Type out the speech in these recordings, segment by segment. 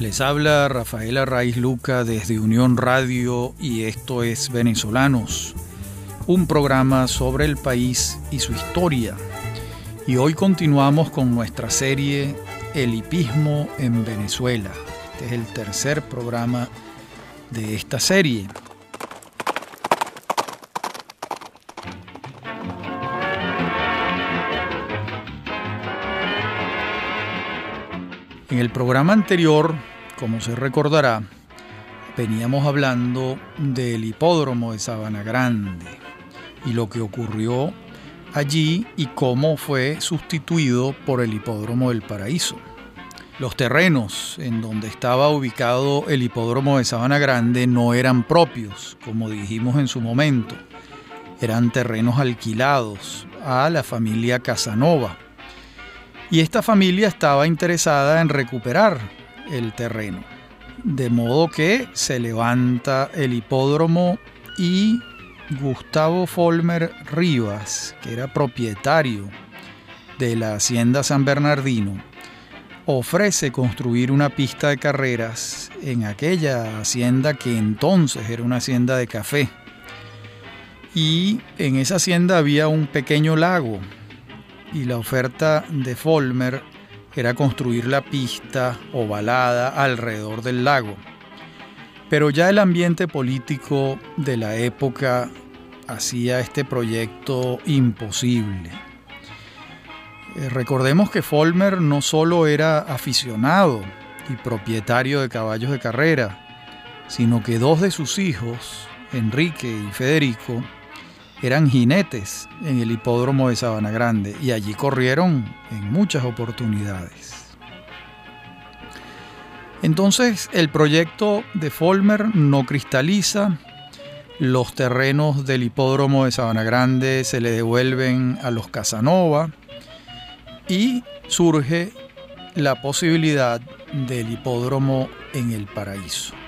Les habla Rafaela Raiz Luca desde Unión Radio y esto es Venezolanos, un programa sobre el país y su historia. Y hoy continuamos con nuestra serie El hipismo en Venezuela. Este es el tercer programa de esta serie. En el programa anterior, como se recordará, veníamos hablando del hipódromo de Sabana Grande y lo que ocurrió allí y cómo fue sustituido por el hipódromo del Paraíso. Los terrenos en donde estaba ubicado el hipódromo de Sabana Grande no eran propios, como dijimos en su momento. Eran terrenos alquilados a la familia Casanova y esta familia estaba interesada en recuperar el terreno. De modo que se levanta el hipódromo y Gustavo Folmer Rivas, que era propietario de la hacienda San Bernardino, ofrece construir una pista de carreras en aquella hacienda que entonces era una hacienda de café. Y en esa hacienda había un pequeño lago y la oferta de Folmer era construir la pista ovalada alrededor del lago. Pero ya el ambiente político de la época hacía este proyecto imposible. Eh, recordemos que Folmer no solo era aficionado y propietario de caballos de carrera, sino que dos de sus hijos, Enrique y Federico, eran jinetes en el hipódromo de Sabana Grande y allí corrieron en muchas oportunidades. Entonces el proyecto de Folmer no cristaliza, los terrenos del hipódromo de Sabana Grande se le devuelven a los Casanova y surge la posibilidad del hipódromo en el paraíso.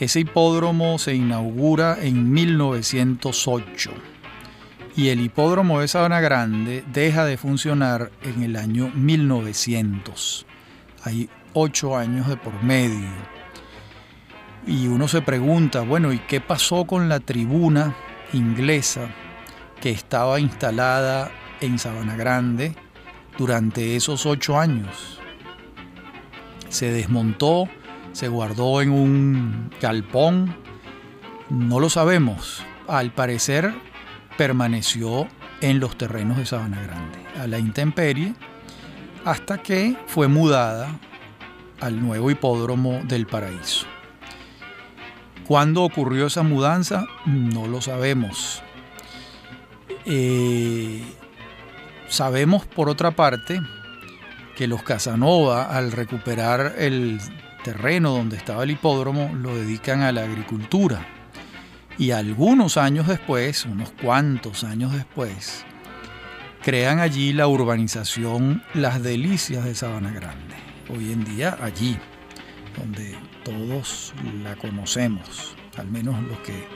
Ese hipódromo se inaugura en 1908 y el hipódromo de Sabana Grande deja de funcionar en el año 1900. Hay ocho años de por medio. Y uno se pregunta, bueno, ¿y qué pasó con la tribuna inglesa que estaba instalada en Sabana Grande durante esos ocho años? Se desmontó se guardó en un galpón, no lo sabemos. Al parecer permaneció en los terrenos de Sabana Grande, a la intemperie, hasta que fue mudada al nuevo hipódromo del Paraíso. ¿Cuándo ocurrió esa mudanza? No lo sabemos. Eh, sabemos, por otra parte, que los Casanova, al recuperar el terreno donde estaba el hipódromo lo dedican a la agricultura. Y algunos años después, unos cuantos años después, crean allí la urbanización Las Delicias de Sabana Grande. Hoy en día allí, donde todos la conocemos, al menos los que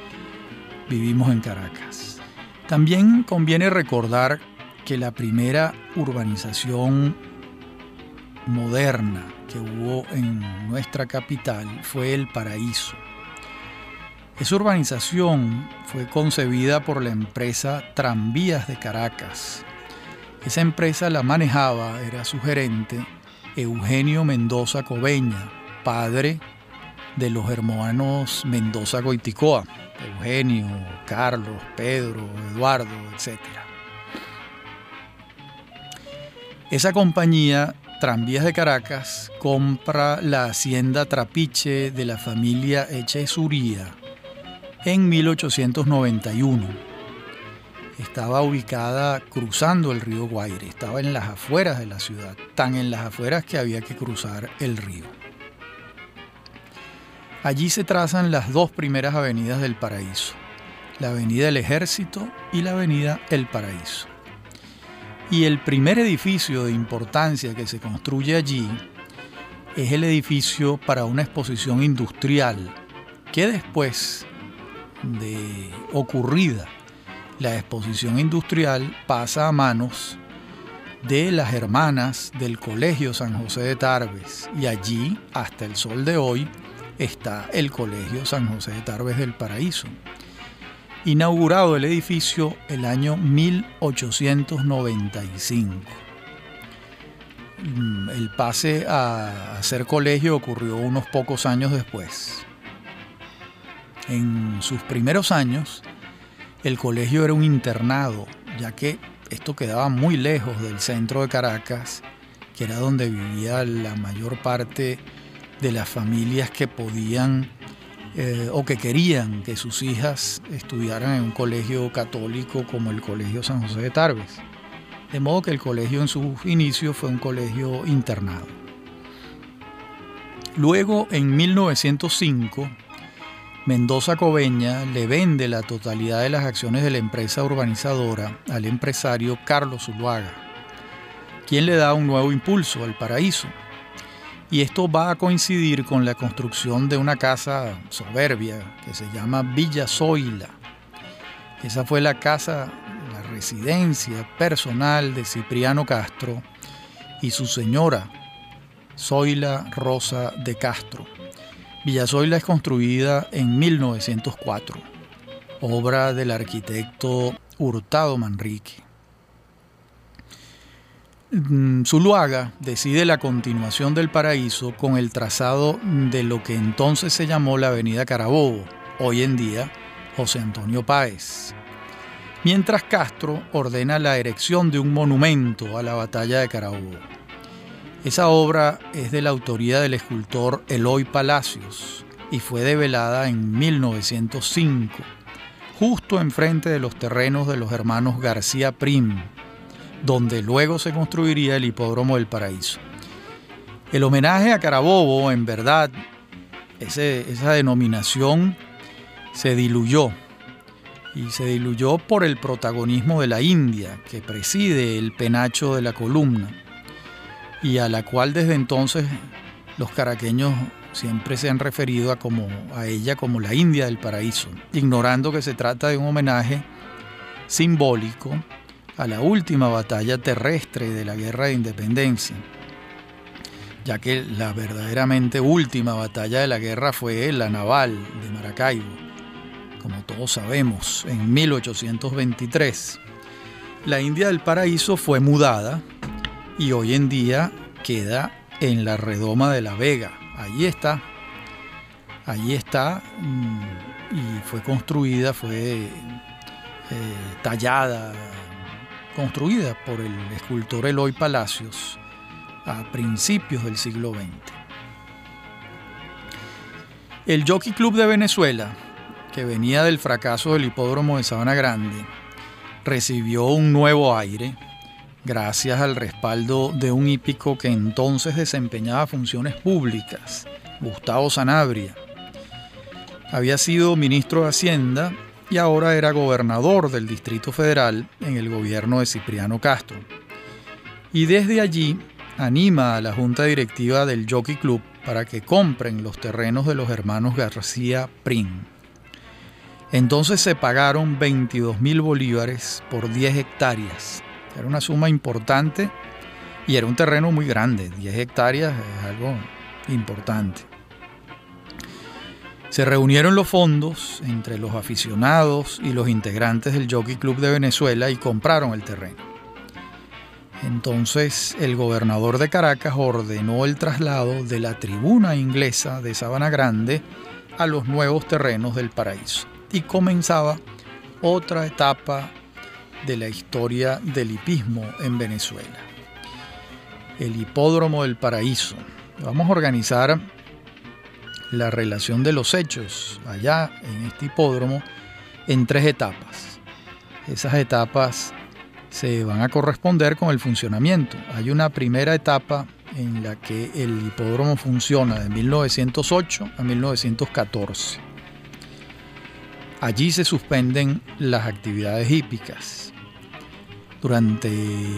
vivimos en Caracas. También conviene recordar que la primera urbanización moderna que hubo en nuestra capital fue el paraíso. Esa urbanización fue concebida por la empresa Tranvías de Caracas. Esa empresa la manejaba, era su gerente, Eugenio Mendoza Cobeña, padre de los hermanos Mendoza Goiticoa, Eugenio, Carlos, Pedro, Eduardo, etc. Esa compañía Tranvías de Caracas compra la hacienda Trapiche de la familia Echesuría en 1891. Estaba ubicada cruzando el río Guaire, estaba en las afueras de la ciudad, tan en las afueras que había que cruzar el río. Allí se trazan las dos primeras avenidas del paraíso, la avenida del Ejército y la avenida El Paraíso. Y el primer edificio de importancia que se construye allí es el edificio para una exposición industrial que después de ocurrida la exposición industrial pasa a manos de las hermanas del Colegio San José de Tarbes y allí, hasta el sol de hoy, está el Colegio San José de Tarbes del Paraíso. Inaugurado el edificio el año 1895. Mm, el pase a ser colegio ocurrió unos pocos años después. En sus primeros años, el colegio era un internado, ya que esto quedaba muy lejos del centro de Caracas, que era donde vivía la mayor parte de las familias que podían eh, o que querían que sus hijas estudiaran en un colegio católico como el Colegio San José de Tarbes. De modo que el colegio en sus inicios fue un colegio internado. Luego, en 1905, Mendoza Coveña le vende la totalidad de las acciones de la empresa urbanizadora al empresario Carlos Zuluaga, quien le da un nuevo impulso al paraíso. Y esto va a coincidir con la construcción de una casa soberbia que se llama Villa Zoila. Esa fue la casa, la residencia personal de Cipriano Castro y su señora, Zoila Rosa de Castro Villasoyla es construida en 1904, obra del arquitecto Hurtado Manrique. Mm, Zuluaga decide la continuación del paraíso con el trazado de lo que entonces se llamó la Avenida Carabobo, hoy en día José Antonio Páez. Mientras Castro ordena la erección de un monumento a la batalla de Carabobo. Esa obra es de la autoría del escultor Eloy Palacios y fue develada en 1905, justo enfrente de los terrenos de los hermanos García Prim, donde luego se construiría el Hipódromo del Paraíso. El homenaje a Carabobo, en verdad, esa denominación se diluyó y se diluyó por el protagonismo de la India, que preside el penacho de la columna y a la cual desde entonces los caraqueños siempre se han referido a, como, a ella como la India del paraíso, ignorando que se trata de un homenaje simbólico a la última batalla terrestre de la guerra de independencia, ya que la verdaderamente última batalla de la guerra fue la naval de Maracaibo, como todos sabemos, en 1823. La India del paraíso fue mudada y hoy en día queda en la redoma de la Vega. Allí está. Allí está mm, y fue construida, fue eh, tallada, construida por el escultor Eloy Palacios a principios del siglo XX. El Jockey Club de Venezuela, que venía del fracaso del hipódromo de Sabana Grande, recibió un nuevo aire gracias al respaldo de un hípico que entonces desempeñaba funciones públicas, Gustavo Sanabria. Había sido ministro de Hacienda y ahora era gobernador del Distrito Federal en el gobierno de Cipriano Castro. Y desde allí anima a la junta directiva del Jockey Club para que compren los terrenos de los hermanos García Prim. Entonces se pagaron 22 mil bolívares por 10 hectáreas era una suma importante y era un terreno muy grande, 10 hectáreas es algo importante. Se reunieron los fondos entre los aficionados y los integrantes del Jockey Club de Venezuela y compraron el terreno. Entonces el gobernador de Caracas ordenó el traslado de la tribuna inglesa de Sabana Grande a los nuevos terrenos del paraíso y comenzaba otra etapa de la historia del hipismo en Venezuela. El hipódromo del paraíso. Vamos a organizar la relación de los hechos allá en este hipódromo en tres etapas. Esas etapas se van a corresponder con el funcionamiento. Hay una primera etapa en la que el hipódromo funciona de 1908 a 1914. Allí se suspenden las actividades hípicas durante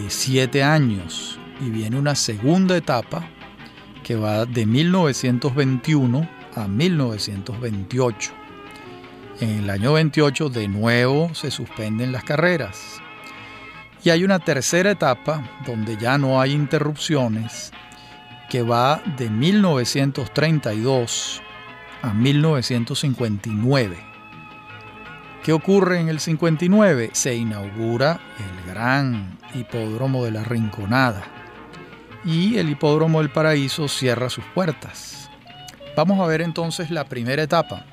siete años y viene una segunda etapa que va de 1921 a 1928. En el año 28 de nuevo se suspenden las carreras Y hay una tercera etapa donde ya no hay interrupciones, que va de 1932 a 1959. ¿Qué ocurre en el 59? Se inaugura el gran hipódromo de la Rinconada y el hipódromo del Paraíso cierra sus puertas. Vamos a ver entonces la primera etapa.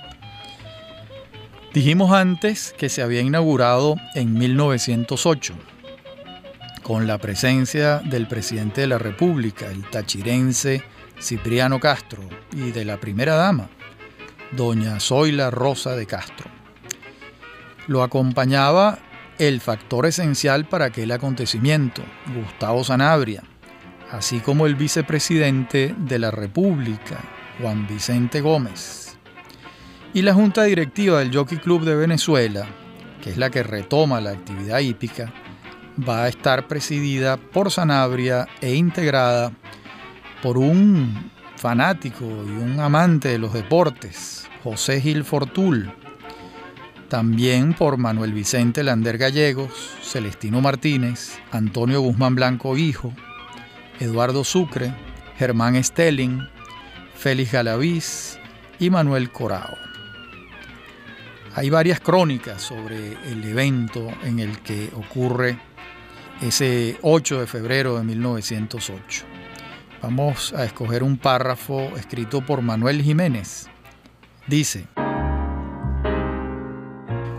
Dijimos antes que se había inaugurado en 1908 con la presencia del presidente de la República, el tachirense Cipriano Castro, y de la primera dama, doña Zoila Rosa de Castro. Lo acompañaba el factor esencial para aquel acontecimiento, Gustavo Sanabria, así como el vicepresidente de la República, Juan Vicente Gómez, y la junta directiva del Jockey Club de Venezuela, que es la que retoma la actividad hípica, va a estar presidida por Sanabria e integrada por un fanático y un amante de los deportes, José Gil Fortul, también por Manuel Vicente Lander Gallegos, Celestino Martínez, Antonio Guzmán Blanco Hijo, Eduardo Sucre, Germán Stelling, Félix Galaviz y Manuel Corao. Hay varias crónicas sobre el evento en el que ocurre ese 8 de febrero de 1908. Vamos a escoger un párrafo escrito por Manuel Jiménez. Dice,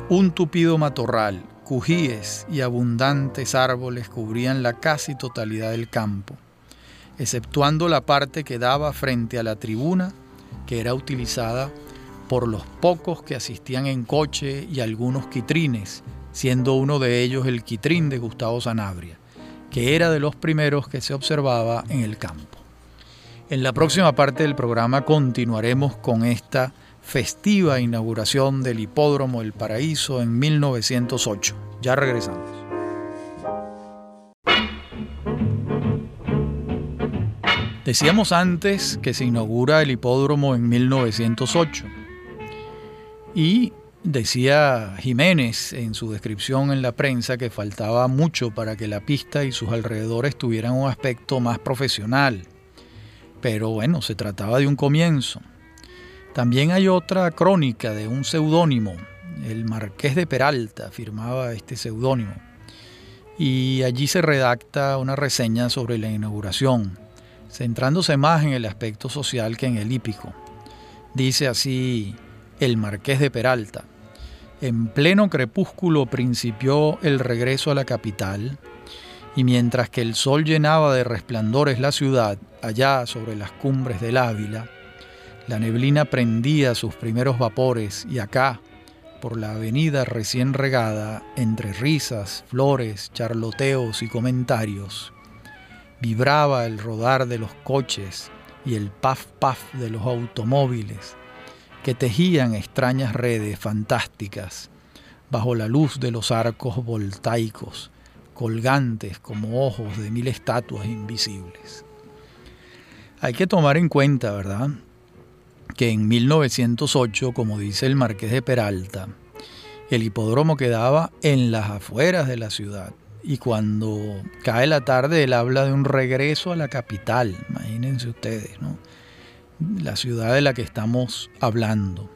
un tupido matorral, cujíes y abundantes árboles cubrían la casi totalidad del campo, exceptuando la parte que daba frente a la tribuna que era utilizada por los pocos que asistían en coche y algunos quitrines siendo uno de ellos el quitrín de Gustavo Sanabria, que era de los primeros que se observaba en el campo. En la próxima parte del programa continuaremos con esta festiva inauguración del Hipódromo El Paraíso en 1908. Ya regresamos. Decíamos antes que se inaugura el hipódromo en 1908 y Decía Jiménez en su descripción en la prensa que faltaba mucho para que la pista y sus alrededores tuvieran un aspecto más profesional. Pero bueno, se trataba de un comienzo. También hay otra crónica de un seudónimo, el Marqués de Peralta firmaba este seudónimo. Y allí se redacta una reseña sobre la inauguración, centrándose más en el aspecto social que en el hípico. Dice así el Marqués de Peralta. En pleno crepúsculo principió el regreso a la capital, y mientras que el sol llenaba de resplandores la ciudad, allá sobre las cumbres del Ávila, la neblina prendía sus primeros vapores y acá, por la avenida recién regada, entre risas, flores, charloteos y comentarios, vibraba el rodar de los coches y el paf paf de los automóviles, que tejían extrañas redes fantásticas bajo la luz de los arcos voltaicos, colgantes como ojos de mil estatuas invisibles. Hay que tomar en cuenta, ¿verdad?, que en 1908, como dice el marqués de Peralta, el hipódromo quedaba en las afueras de la ciudad. Y cuando cae la tarde, él habla de un regreso a la capital, imagínense ustedes, ¿no? la ciudad de la que estamos hablando.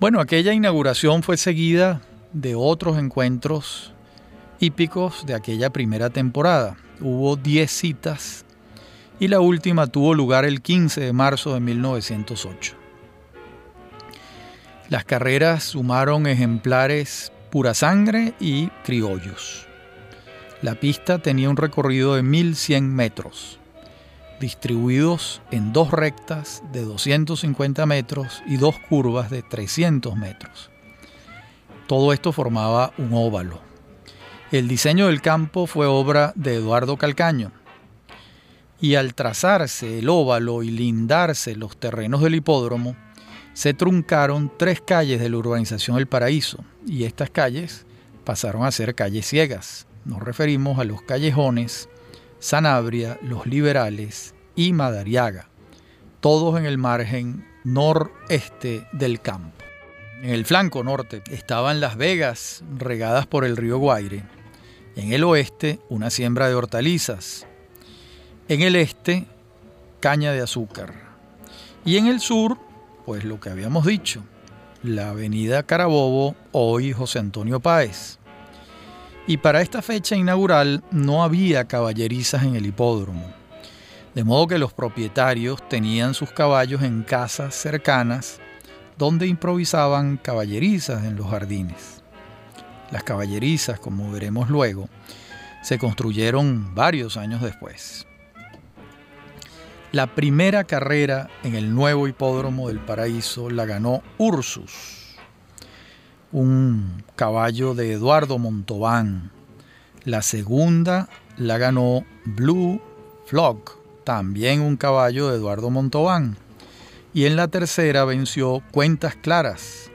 Bueno, aquella inauguración fue seguida de otros encuentros hípicos de aquella primera temporada. Hubo 10 citas y la última tuvo lugar el 15 de marzo de 1908. Las carreras sumaron ejemplares pura sangre y criollos. La pista tenía un recorrido de 1100 metros distribuidos en dos rectas de 250 metros y dos curvas de 300 metros. Todo esto formaba un óvalo. El diseño del campo fue obra de Eduardo Calcaño. Y al trazarse el óvalo y lindarse los terrenos del hipódromo, se truncaron tres calles de la urbanización El Paraíso, y estas calles pasaron a ser calles ciegas. Nos referimos a los callejones Sanabria, Los Liberales y Madariaga, todos en el margen noreste del campo. En el flanco norte estaban Las Vegas, regadas por el río Guaire, En el oeste, una siembra de hortalizas. En el este, caña de azúcar. Y en el sur, pues lo que habíamos dicho, la avenida Carabobo, hoy José Antonio Páez. Y para esta fecha inaugural no había caballerizas en el hipódromo, de modo que los propietarios tenían sus caballos en casas cercanas donde improvisaban caballerizas en los jardines. Las caballerizas, como veremos luego, se construyeron varios años después. La primera carrera en el nuevo hipódromo del Paraíso la ganó Ursus, un caballo de Eduardo Montobán. La segunda la ganó Blue Flock, también un caballo de Eduardo Montobán. Y en la tercera venció Cuentas Claras,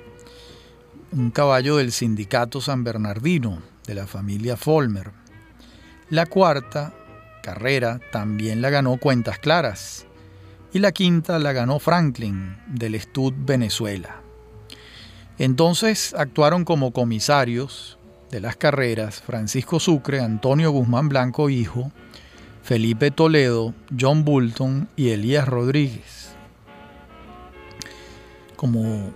un caballo del sindicato San Bernardino, de la familia Folmer. La cuarta carrera también la ganó Cuentas Claras. Y la quinta la ganó Franklin, del Stud Venezuela. Entonces actuaron como comisarios de las carreras Francisco Sucre, Antonio Guzmán Blanco Hijo, Felipe Toledo, John Bulton y Elías Rodríguez como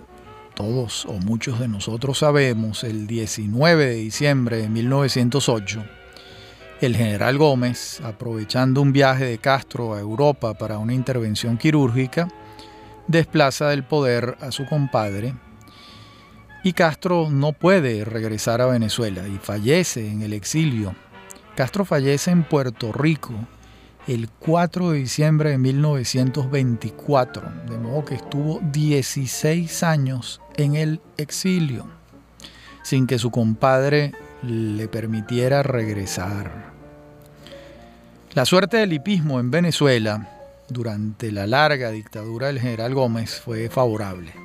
todos o muchos de nosotros sabemos, el 19 de diciembre de 1908, el general Gómez, aprovechando un viaje de Castro a Europa para una intervención quirúrgica, desplaza del poder a su compadre y Castro no puede regresar a Venezuela y fallece en el exilio. Castro fallece en Puerto Rico el 4 de diciembre de 1924, de modo que estuvo 16 años en el exilio, sin que su compadre le permitiera regresar. La suerte del hipismo en Venezuela durante la larga dictadura del general Gómez fue favorable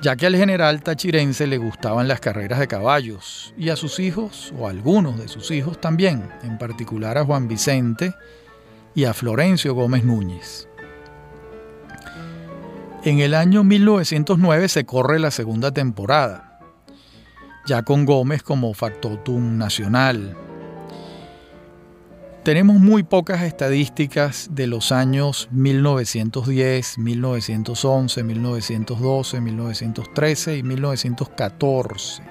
ya que al general tachirense le gustaban las carreras de caballos y a sus hijos, o a algunos de sus hijos también, en particular a Juan Vicente y a Florencio Gómez Núñez. En el año 1909 se corre la segunda temporada, ya con Gómez como factotum nacional, tenemos muy pocas estadísticas de los años 1910, 1911, 1912, 1913 y 1914.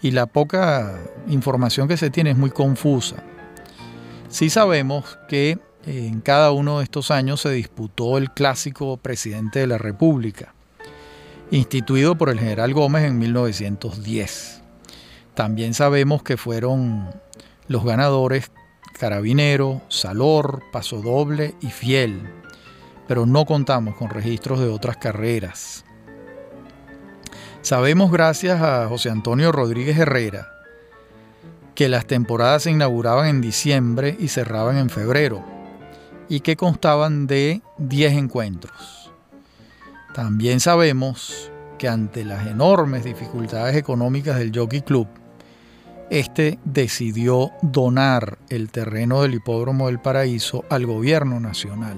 Y la poca información que se tiene es muy confusa. Sí sabemos que en cada uno de estos años se disputó el clásico presidente de la República, instituido por el general Gómez en 1910. También sabemos que fueron los ganadores Carabinero, Salor, Paso Doble y Fiel, pero no contamos con registros de otras carreras. Sabemos gracias a José Antonio Rodríguez Herrera que las temporadas se inauguraban en diciembre y cerraban en febrero y que constaban de 10 encuentros. También sabemos que ante las enormes dificultades económicas del Jockey Club, este decidió donar el terreno del hipódromo del Paraíso al gobierno nacional.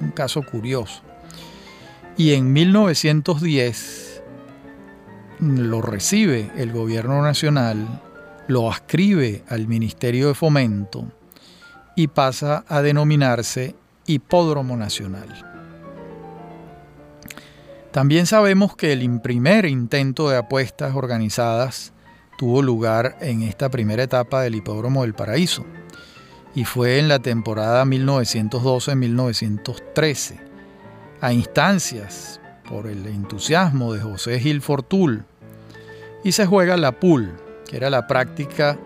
Un caso curioso. Y en 1910 lo recibe el gobierno nacional, lo ascribe al Ministerio de Fomento y pasa a denominarse Hipódromo Nacional. También sabemos que el primer intento de apuestas organizadas tuvo lugar en esta primera etapa del Hipódromo del Paraíso y fue en la temporada 1912-1913, a instancias por el entusiasmo de José Gil Fortul, y se juega la pool, que era la práctica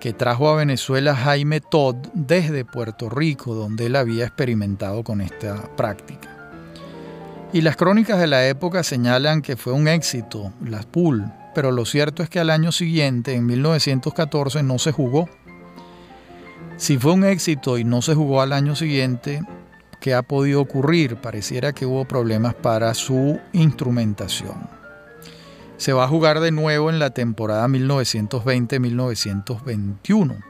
que trajo a Venezuela Jaime Todd desde Puerto Rico, donde él había experimentado con esta práctica. Y las crónicas de la época señalan que fue un éxito la pool, pero lo cierto es que al año siguiente, en 1914, no se jugó. Si fue un éxito y no se jugó al año siguiente, ¿qué ha podido ocurrir? Pareciera que hubo problemas para su instrumentación. Se va a jugar de nuevo en la temporada 1920-1921.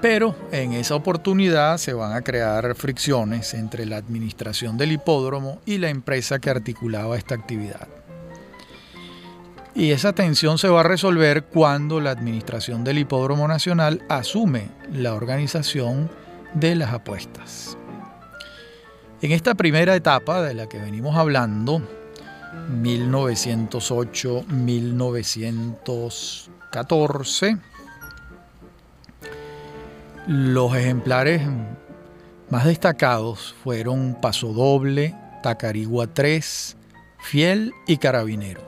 Pero en esa oportunidad se van a crear fricciones entre la administración del hipódromo y la empresa que articulaba esta actividad. Y esa tensión se va a resolver cuando la administración del Hipódromo Nacional asume la organización de las apuestas. En esta primera etapa de la que venimos hablando, 1908-1914, los ejemplares más destacados fueron Paso Doble, Tacarigua 3, Fiel y Carabinero.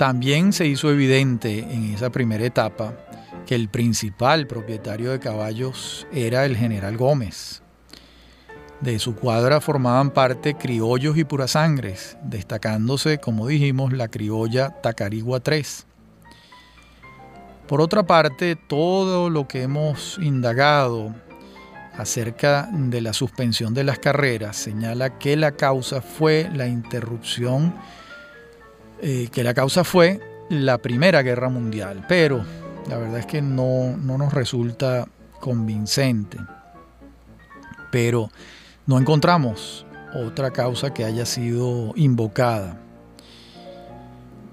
También se hizo evidente en esa primera etapa que el principal propietario de caballos era el general Gómez. De su cuadra formaban parte criollos y purasangres, destacándose, como dijimos, la criolla Tacarigua 3. Por otra parte, todo lo que hemos indagado acerca de la suspensión de las carreras señala que la causa fue la interrupción, eh, que la causa fue la Primera Guerra Mundial, pero la verdad es que no, no nos resulta convincente. Pero no encontramos otra causa que haya sido invocada.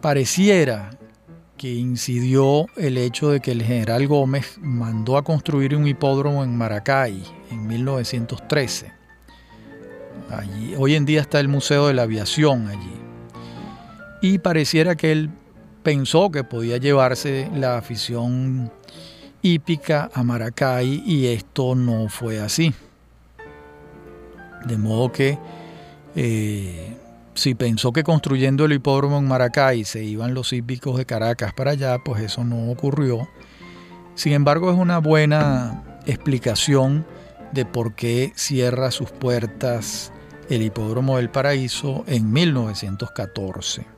Pareciera que incidió el hecho de que el general Gómez mandó a construir un hipódromo en Maracay en 1913. Allí, hoy en día está el Museo de la Aviación allí. Y pareciera que él pensó que podía llevarse la afición hípica a Maracay y esto no fue así. De modo que eh, si pensó que construyendo el hipódromo en Maracay se iban los hípicos de Caracas para allá, pues eso no ocurrió. Sin embargo, es una buena explicación de por qué cierra sus puertas el hipódromo del Paraíso en 1914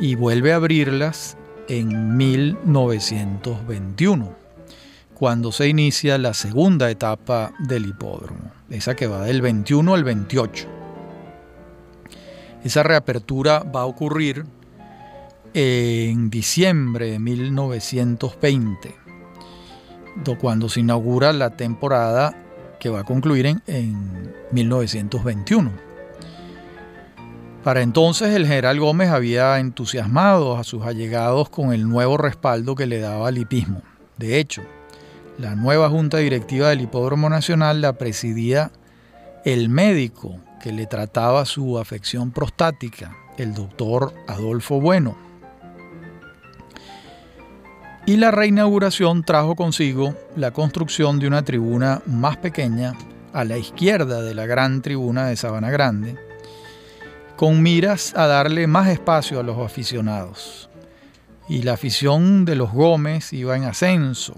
y vuelve a abrirlas en 1921, cuando se inicia la segunda etapa del hipódromo esa que va del 21 al 28. Esa reapertura va a ocurrir en diciembre de 1920, cuando se inaugura la temporada que va a concluir en, en 1921. Para entonces el general Gómez había entusiasmado a sus allegados con el nuevo respaldo que le daba al hipismo. De hecho, la nueva junta directiva del Hipódromo Nacional la presidía el médico que le trataba su afección prostática, el doctor Adolfo Bueno. Y la reinauguración trajo consigo la construcción de una tribuna más pequeña a la izquierda de la gran tribuna de Sabana Grande, con miras a darle más espacio a los aficionados. Y la afición de los Gómez iba en ascenso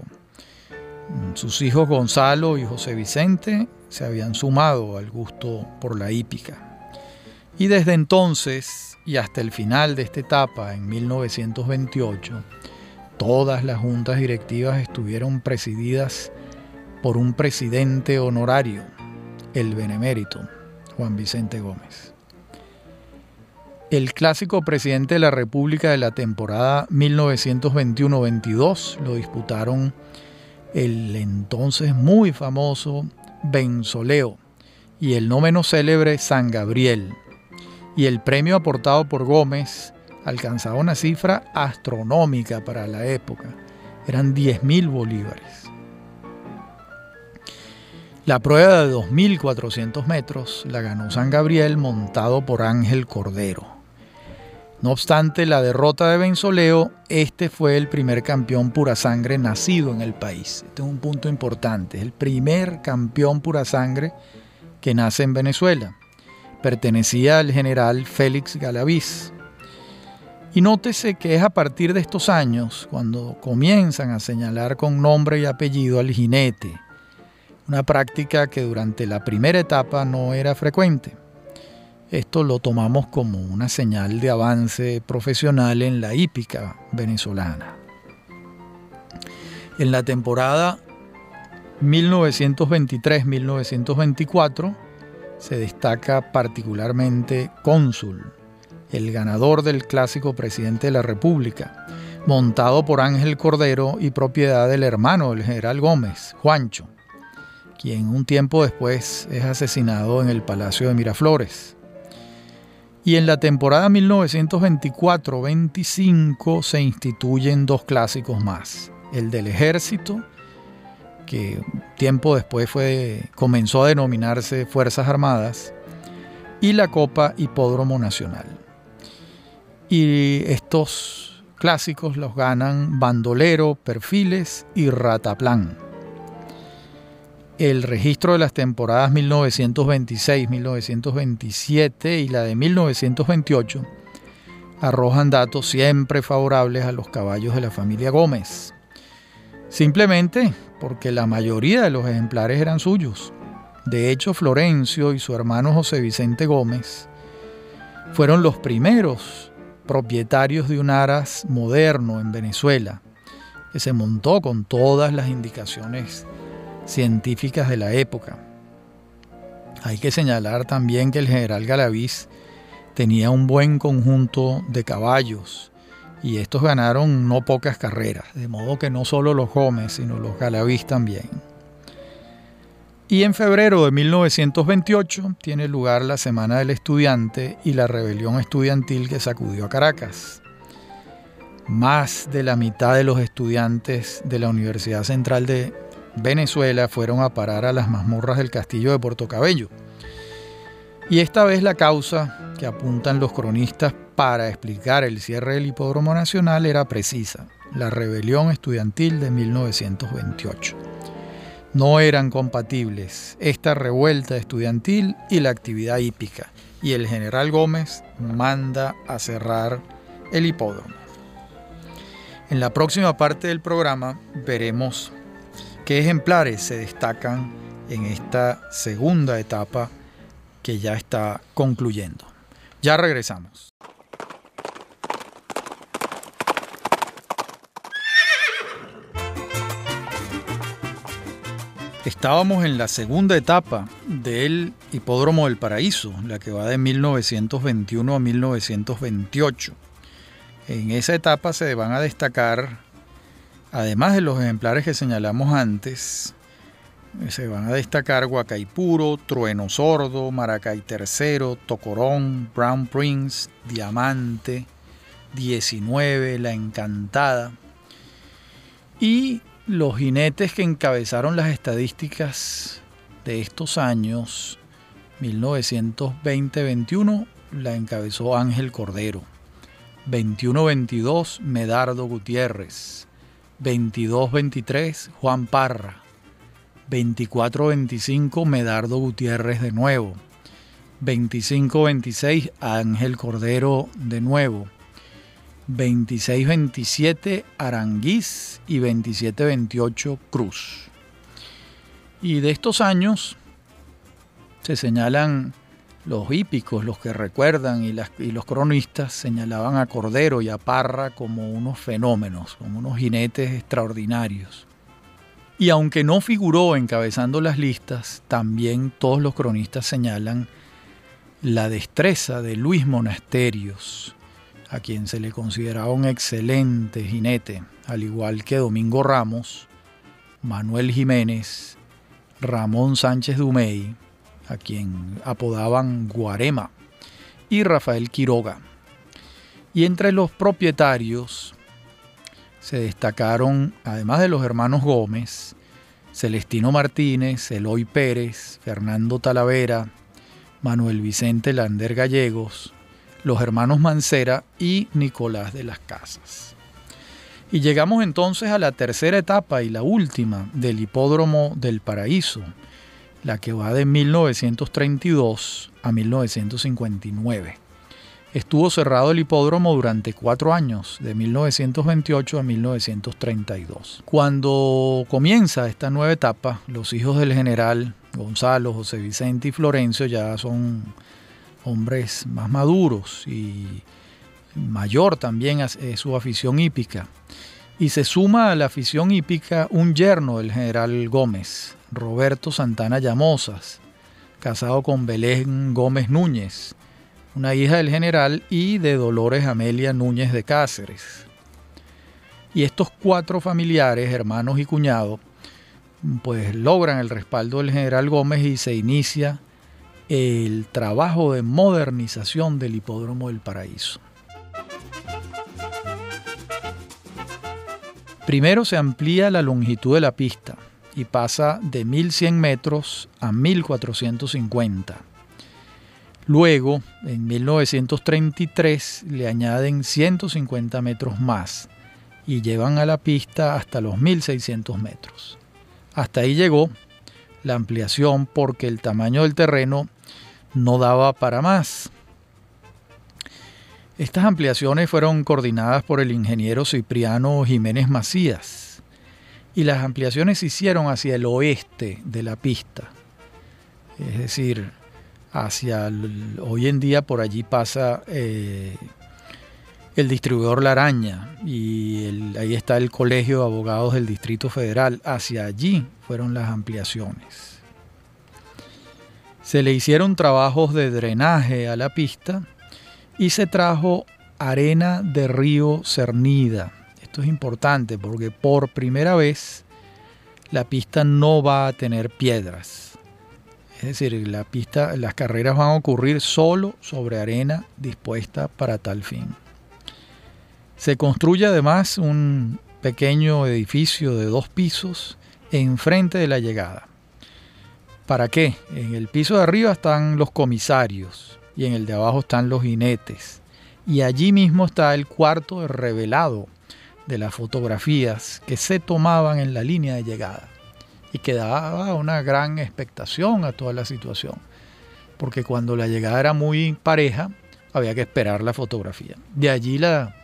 sus hijos Gonzalo y José Vicente se habían sumado al gusto por la hípica. Y desde entonces y hasta el final de esta etapa, en 1928, todas las juntas directivas estuvieron presididas por un presidente honorario, el benemérito Juan Vicente Gómez. El clásico presidente de la República de la temporada 1921-22 lo disputaron el entonces muy famoso Benzoleo y el no menos célebre San Gabriel. Y el premio aportado por Gómez alcanzaba una cifra astronómica para la época. Eran 10.000 bolívares. La prueba de 2.400 metros la ganó San Gabriel montado por Ángel Cordero. No obstante la derrota de Benzoleo, este fue el primer campeón pura sangre nacido en el país. Este es un punto importante, es el primer campeón pura sangre que nace en Venezuela. Pertenecía al general Félix Galaviz. Y nótese que es a partir de estos años cuando comienzan a señalar con nombre y apellido al jinete, una práctica que durante la primera etapa no era frecuente. Esto lo tomamos como una señal de avance profesional en la hípica venezolana. En la temporada 1923-1924 se destaca particularmente Cónsul, el ganador del clásico presidente de la República, montado por Ángel Cordero y propiedad del hermano del general Gómez, Juancho, quien un tiempo después es asesinado en el Palacio de Miraflores. Y en la temporada 1924-25 se instituyen dos clásicos más, el del ejército, que tiempo después fue, comenzó a denominarse Fuerzas Armadas, y la Copa Hipódromo Nacional. Y estos clásicos los ganan Bandolero, Perfiles y Rataplan el registro de las temporadas 1926, 1927 y la de 1928 arrojan datos siempre favorables a los caballos de la familia Gómez. Simplemente porque la mayoría de los ejemplares eran suyos. De hecho, Florencio y su hermano José Vicente Gómez fueron los primeros propietarios de un aras moderno en Venezuela, que se montó con todas las indicaciones científicas de la época. Hay que señalar también que el general Galaviz tenía un buen conjunto de caballos y estos ganaron no pocas carreras, de modo que no solo los Gómez, sino los Galaviz también. Y en febrero de 1928 tiene lugar la Semana del Estudiante y la rebelión estudiantil que sacudió a Caracas. Más de la mitad de los estudiantes de la Universidad Central de Venezuela fueron a parar a las mazmorras del castillo de Puerto Cabello. Y esta vez la causa que apuntan los cronistas para explicar el cierre del Hipódromo Nacional era precisa, la rebelión estudiantil de 1928. No eran compatibles esta revuelta estudiantil y la actividad hípica, y el general Gómez manda a cerrar el hipódromo. En la próxima parte del programa veremos ¿Qué ejemplares se destacan en esta segunda etapa que ya está concluyendo? Ya regresamos. Estábamos en la segunda etapa del Hipódromo del Paraíso, la que va de 1921 a 1928. En esa etapa se van a destacar Además de los ejemplares que señalamos antes, se van a destacar Guacaipuro, Trueno Sordo, Maracay Tercero, Tocorón, Brown Prince, Diamante, 19, La Encantada. Y los jinetes que encabezaron las estadísticas de estos años, 1920-21, la encabezó Ángel Cordero. 21-22, Medardo Gutiérrez. 22-23 Juan Parra, 24-25 Medardo Gutiérrez de nuevo, 25-26 Ángel Cordero de nuevo, 26-27 Aranguiz y 27-28 Cruz. Y de estos años se señalan los hípicos, los que recuerdan y, los cronistas señalaban a Cordero y a Parra como unos fenómenos, como unos jinetes extraordinarios. Y aunque no figuró encabezando las listas, también todos los cronistas señalan la destreza de Luis Monasterios, a quien se le consideraba un excelente jinete, al igual que Domingo Ramos, Manuel Jiménez, Ramón Sánchez Dumey, a quien apodaban Guarema, y Rafael Quiroga. Y entre los propietarios se destacaron, además de los hermanos Gómez, Celestino Martínez, Eloy Pérez, Fernando Talavera, Manuel Vicente Lander Gallegos, los hermanos Mancera y Nicolás de las Casas. Y llegamos entonces a la tercera etapa y la última del Hipódromo del Paraíso, la que va de 1932 a 1959. Estuvo cerrado el hipódromo durante cuatro años, de 1928 a 1932. Cuando comienza esta nueva etapa, los hijos del general Gonzalo, José Vicente y Florencio ya son hombres más maduros y mayor también es su afición hípica. Y se suma a la afición hípica un yerno del general Gómez, Roberto Santana Llamosas, casado con Belén Gómez Núñez, una hija del general, y de Dolores Amelia Núñez de Cáceres. Y estos cuatro familiares, hermanos y cuñados, pues logran el respaldo del general Gómez y se inicia el trabajo de modernización del hipódromo del Paraíso. Primero se amplía la longitud de la pista y pasa de 1100 metros a 1450. Luego, en 1933, le añaden 150 metros más y llevan a la pista hasta los 1600 metros. Hasta ahí llegó la ampliación porque el tamaño del terreno no daba para más. Estas ampliaciones fueron coordinadas por el ingeniero Cipriano Jiménez Macías y las ampliaciones se hicieron hacia el oeste de la pista, es decir, hacia hoy en día por allí pasa eh, el distribuidor La y ahí está el Colegio de Abogados del Distrito Federal. Hacia allí fueron las ampliaciones. Se le hicieron trabajos de drenaje a la pista y se trajo arena de río cernida. Esto es importante porque por primera vez la pista no va a tener piedras. Es decir, las carreras van a ocurrir solo sobre arena dispuesta para tal fin. Se construye además un pequeño edificio de dos pisos enfrente de la llegada. ¿Para qué? En el piso de arriba están los comisarios y en el de abajo están los jinetes. Y allí mismo está el cuarto revelado de las fotografías que se tomaban en la línea de llegada y que daba una gran expectación a toda la situación. Porque cuando la llegada era muy pareja, había que esperar la fotografía. De allí la,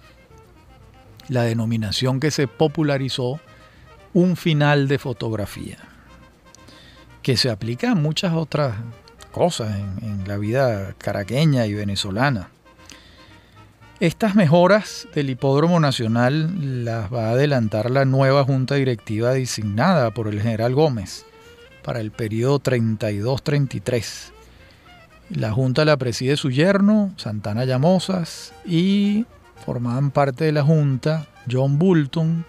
la denominación que se popularizó un final de fotografía, que se aplica a muchas otras cosas en, la vida caraqueña y venezolana. Estas mejoras del Hipódromo Nacional las va a adelantar la nueva junta directiva designada por el general Gómez para el periodo 32-33. La junta la preside su yerno, Santana Llamosas, y formaban parte de la Junta John Bulton,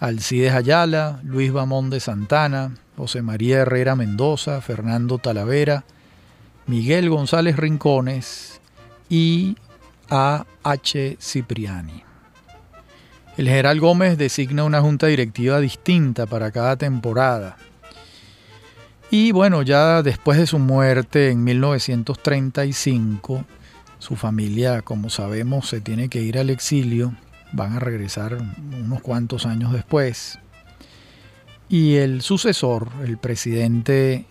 Alcides Ayala, Luis Bamón de Santana, José María Herrera Mendoza, Fernando Talavera, Miguel González Rincones y A. H. Cipriani. El general Gómez designa una junta directiva distinta para cada temporada. Y bueno, ya después de su muerte en 1935, su familia, como sabemos, se tiene que ir al exilio. Van a regresar unos cuantos años después. Y el sucesor, el presidente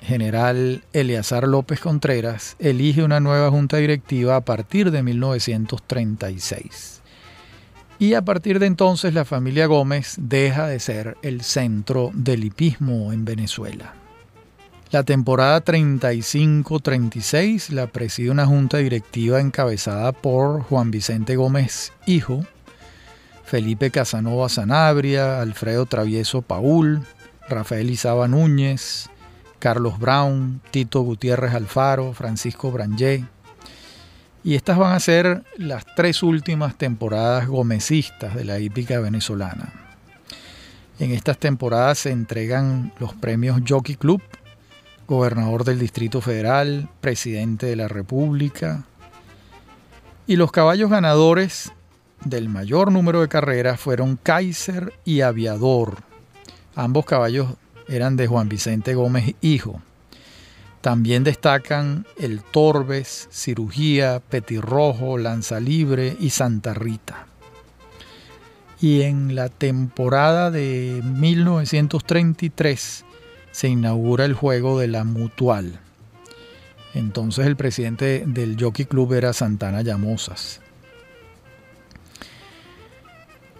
general Eleazar López Contreras, elige una nueva junta directiva a partir de 1936. Y a partir de entonces la familia Gómez deja de ser el centro del hipismo en Venezuela. La temporada 35-36 la preside una junta directiva encabezada por Juan Vicente Gómez Hijo, Felipe Casanova Sanabria, Alfredo Travieso Paul, Rafael Izaba Núñez, Carlos Brown, Tito Gutiérrez Alfaro, Francisco Brangé. Y estas van a ser las tres últimas temporadas gomecistas de la hípica venezolana. En estas temporadas se entregan los premios Jockey Club, gobernador del Distrito Federal, presidente de la República. Y los caballos ganadores del mayor número de carreras fueron Kaiser y Aviador. Ambos caballos eran de Juan Vicente Gómez Hijo. También destacan el Torbes, Cirugía, Petirrojo, Lanza Libre y Santa Rita. Y en la temporada de 1933 se inaugura el juego de la Mutual. Entonces el presidente del Jockey Club era Santana Llamosas.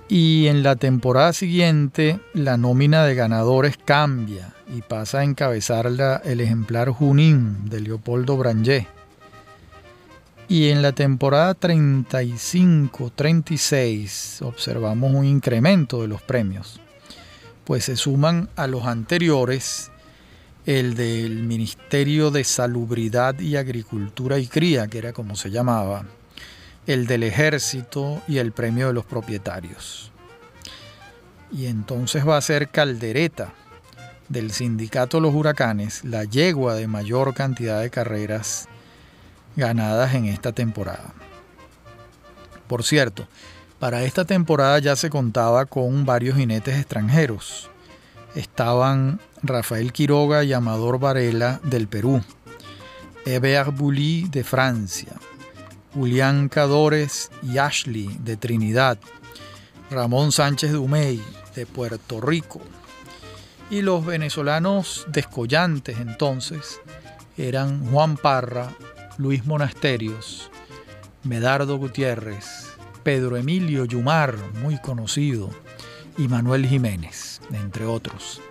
Y en la temporada siguiente la nómina de ganadores cambia y pasa a encabezarla el ejemplar Junín de Leopoldo Brangé. Y en la temporada 35-36 observamos un incremento de los premios pues se suman a los anteriores el del Ministerio de Salubridad y Agricultura y Cría, que era como se llamaba, el del Ejército y el Premio de los Propietarios. Y entonces va a ser Caldereta, del sindicato Los Huracanes la yegua de mayor cantidad de carreras ganadas en esta temporada. Por cierto, para esta temporada ya se contaba con varios jinetes extranjeros. Estaban Rafael Quiroga y Amador Varela del Perú, Hébert Bouli de Francia, Julián Cadores y Ashley de Trinidad, Ramón Sánchez Dumey de Puerto Rico. Y los venezolanos descollantes entonces eran Juan Parra, Luis Monasterios, Medardo Gutiérrez, Pedro Emilio Yumar, muy conocido, y Manuel Jiménez, entre otros.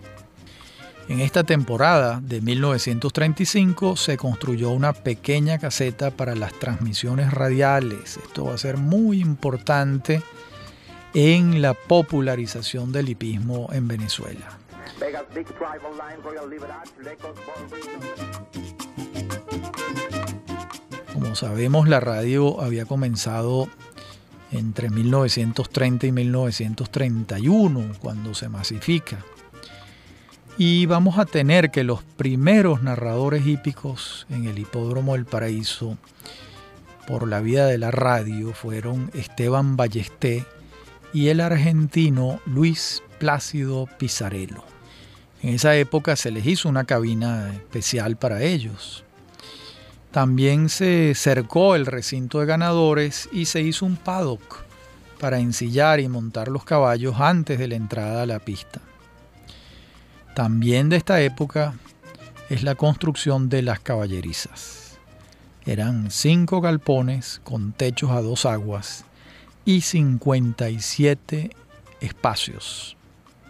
En esta temporada de 1935 se construyó una pequeña caseta para las transmisiones radiales. Esto va a ser muy importante en la popularización del hipismo en Venezuela. Como sabemos, la radio había comenzado entre 1930 y 1931, cuando se masifica. Y vamos a tener que los primeros narradores hípicos en el Hipódromo del Paraíso por la vida de la radio fueron Esteban Ballesté y el argentino Luis Plácido Pizarello. En esa época se les hizo una cabina especial para ellos. También se cercó el recinto de ganadores y se hizo un paddock para ensillar y montar los caballos antes de la entrada a la pista. También de esta época es la construcción de las caballerizas. Eran cinco galpones con techos a dos aguas y 57 espacios,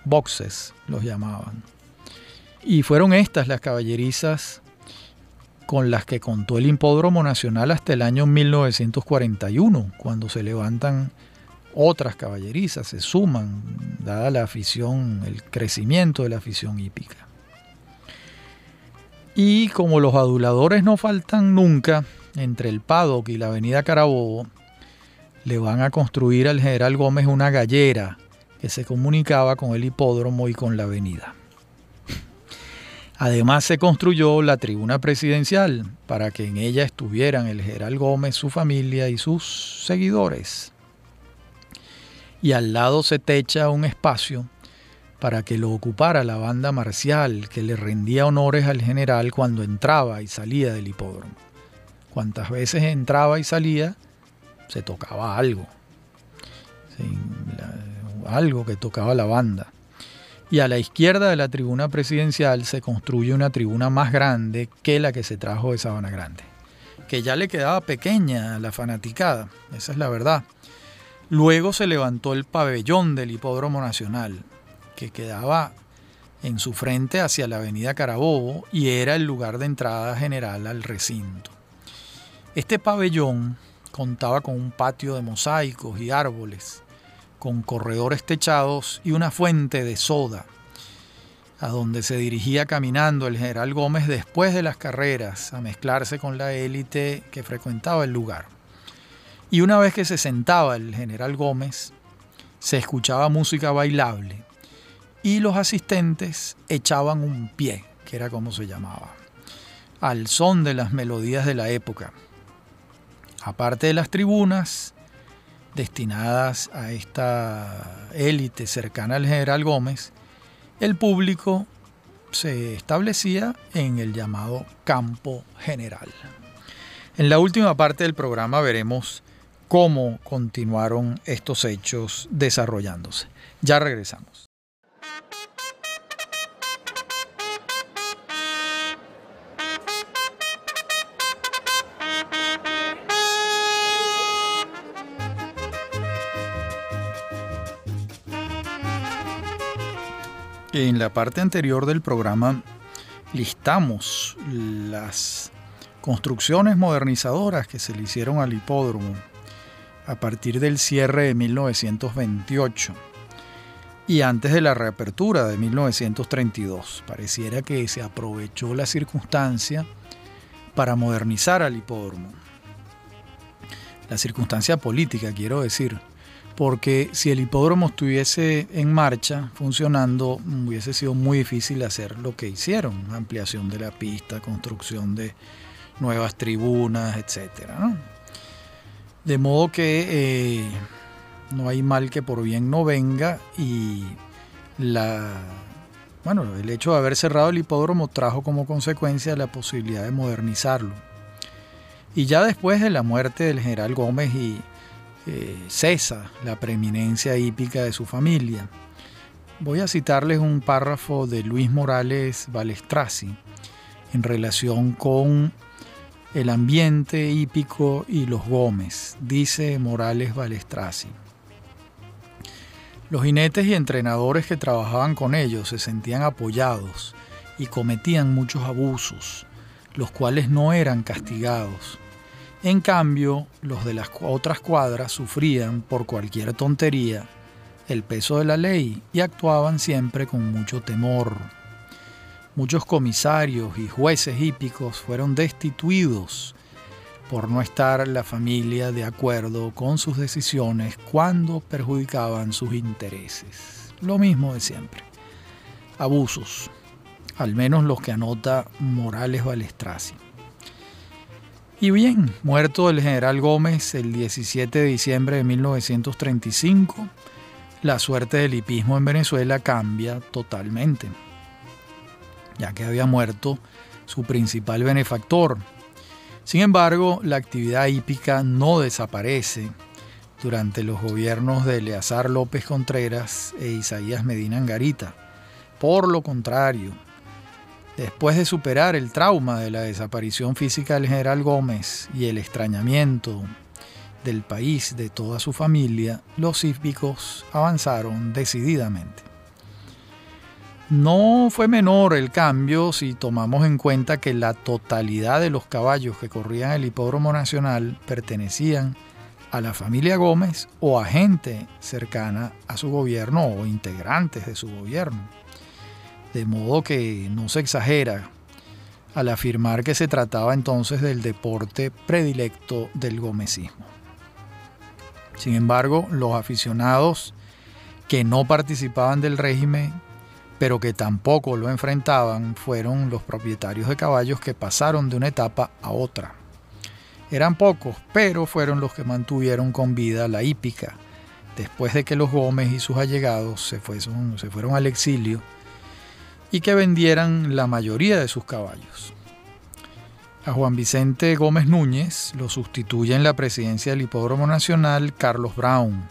boxes los llamaban. Y fueron estas las caballerizas con las que contó el Hipódromo Nacional hasta el año 1941, cuando se levantan otras caballerizas se suman, dada la afición, el crecimiento de la afición hípica. Y como los aduladores no faltan nunca, entre el Paddock y la avenida Carabobo, le van a construir al general Gómez una gallera que se comunicaba con el hipódromo y con la avenida. Además se construyó la tribuna presidencial para que en ella estuvieran el general Gómez, su familia y sus seguidores y al lado se techa un espacio para que lo ocupara la banda marcial que le rendía honores al general cuando entraba y salía del hipódromo. Cuantas veces entraba y salía, se tocaba algo, algo que tocaba la banda. Y a la izquierda de la tribuna presidencial se construye una tribuna más grande que la que se trajo de Sabana Grande, que ya le quedaba pequeña a la fanaticada, esa es la verdad. Luego se levantó el pabellón del Hipódromo Nacional, que quedaba en su frente hacia la avenida Carabobo y era el lugar de entrada general al recinto. Este pabellón contaba con un patio de mosaicos y árboles, con corredores techados y una fuente de soda, a donde se dirigía caminando el general Gómez después de las carreras a mezclarse con la élite que frecuentaba el lugar. Y una vez que se sentaba el general Gómez, se escuchaba música bailable y los asistentes echaban un pie, que era como se llamaba, al son de las melodías de la época. Aparte de las tribunas destinadas a esta élite cercana al general Gómez, el público se establecía en el llamado campo general. En la última parte del programa veremos cómo continuaron estos hechos desarrollándose. Ya regresamos. En la parte anterior del programa listamos las construcciones modernizadoras que se le hicieron al hipódromo a partir del cierre de 1928 y antes de la reapertura de 1932. Pareciera que se aprovechó la circunstancia para modernizar al hipódromo. La circunstancia política, quiero decir, porque si el hipódromo estuviese en marcha, funcionando, hubiese sido muy difícil hacer lo que hicieron, ampliación de la pista, construcción de nuevas tribunas, etc. De modo que eh, no hay mal que por bien no venga y la bueno, el hecho de haber cerrado el hipódromo trajo como consecuencia la posibilidad de modernizarlo. Y ya después de la muerte del general Gómez y eh, cesa la preeminencia hípica de su familia. Voy a citarles un párrafo de Luis Morales Balestrazi en relación con el ambiente hípico y los Gómez, dice Morales Balestrazi. Los jinetes y entrenadores que trabajaban con ellos se sentían apoyados y cometían muchos abusos, los cuales no eran castigados, en cambio, los de las otras cuadras sufrían por cualquier tontería el peso de la ley y actuaban siempre con mucho temor. Muchos comisarios y jueces hípicos fueron destituidos por no estar la familia de acuerdo con sus decisiones cuando perjudicaban sus intereses. Lo mismo de siempre. Abusos, al menos los que anota Morales Balestraci. Y bien, muerto el general Gómez el 17 de diciembre de 1935, la suerte del hipismo en Venezuela cambia totalmente, ya que había muerto su principal benefactor. Sin embargo, la actividad hípica no desaparece durante los gobiernos de Eleazar López Contreras e Isaías Medina Angarita. Por lo contrario, Después de superar el trauma de la desaparición física del general Gómez y el extrañamiento del país de toda su familia, los hípicos avanzaron decididamente. No fue menor el cambio si tomamos en cuenta que la totalidad de los caballos que corrían el hipódromo nacional pertenecían a la familia Gómez o a gente cercana a su gobierno o integrantes de su gobierno de modo que no se exagera al afirmar que se trataba entonces del deporte predilecto del gomecismo. Sin embargo, los aficionados que no participaban del régimen, pero que tampoco lo enfrentaban, fueron los propietarios de caballos que pasaron de una etapa a otra. Eran pocos, pero fueron los que mantuvieron con vida la hípica, después de que los Gómez y sus allegados se fueron, al exilio y que vendieran la mayoría de sus caballos. A Juan Vicente Gómez Núñez lo sustituye en la presidencia del Hipódromo Nacional Carlos Brown,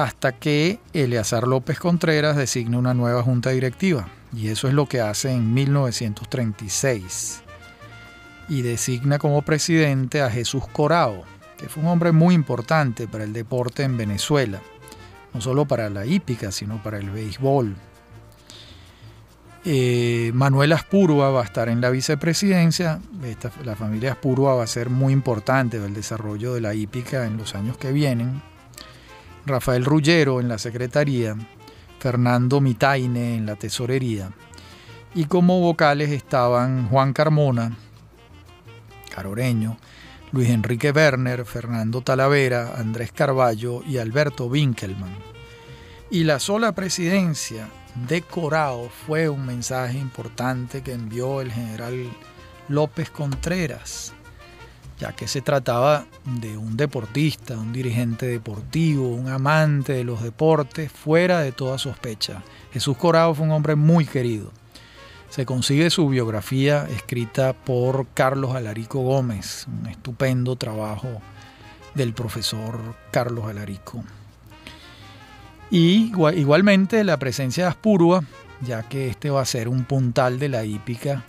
hasta que Eleazar López Contreras designe una nueva junta directiva, y eso es lo que hace en 1936, y designa como presidente a Jesús Corao, que fue un hombre muy importante para el deporte en Venezuela, no solo para la hípica, sino para el béisbol, eh, Manuel Aspurua va a estar en la vicepresidencia. la familia Aspurua va a ser muy importante en el desarrollo de la hípica en los años que vienen. Rafael Rullero en la secretaría. Fernando Mitaine en la tesorería. Y como vocales estaban Juan Carmona, caroreño, Luis Enrique Werner, Fernando Talavera, Andrés Carballo y Alberto Winkelmann. Y la sola presidencia decorado fue un mensaje importante que envió el general López Contreras, ya que se trataba de un deportista, un dirigente deportivo, un amante de los deportes, fuera de toda sospecha. Jesús Corado fue un hombre muy querido. Se consigue su biografía escrita por Carlos Alarico Gómez, un estupendo trabajo del profesor Carlos Alarico. Y igualmente la presencia de Aspurua, ya que este va a ser un puntal de la hípica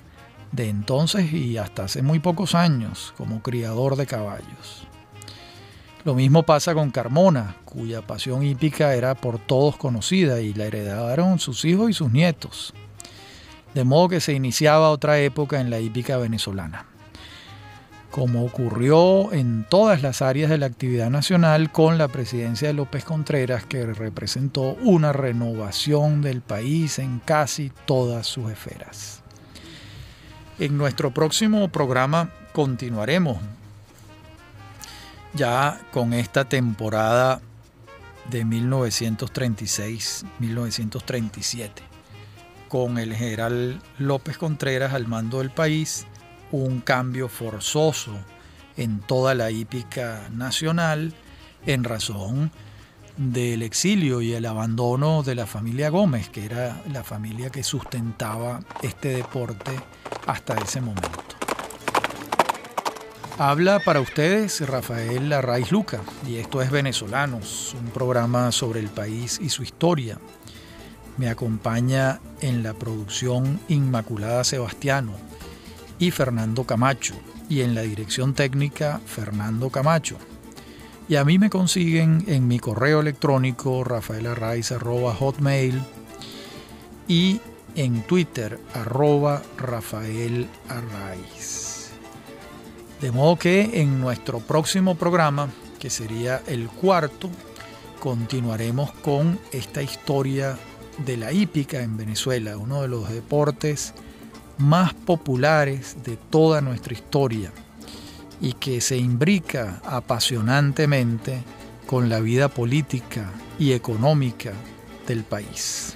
de entonces y hasta hace muy pocos años como criador de caballos. Lo mismo pasa con Carmona, cuya pasión hípica era por todos conocida y la heredaron sus hijos y sus nietos. De modo que se iniciaba otra época en la hípica venezolana como ocurrió en todas las áreas de la actividad nacional con la presidencia de López Contreras, que representó una renovación del país en casi todas sus esferas. En nuestro próximo programa continuaremos ya con esta temporada de 1936-1937, con el general López Contreras al mando del país, un cambio forzoso en toda la hípica nacional en razón del exilio y el abandono de la familia Gómez, que era la familia que sustentaba este deporte hasta ese momento. Habla para ustedes Rafael Arraiz Luca y esto es Venezolanos, un programa sobre el país y su historia. Me acompaña en la producción Inmaculada Sebastiano y Fernando Camacho y en la dirección técnica Fernando Camacho. Y a mí me consiguen en mi correo electrónico rafaelarraiz.hotmail y en Twitter arroba Rafael De modo que en nuestro próximo programa, que sería el cuarto, continuaremos con esta historia de la hípica en Venezuela, uno de los deportes más populares de toda nuestra historia y que se imbrica apasionantemente con la vida política y económica del país.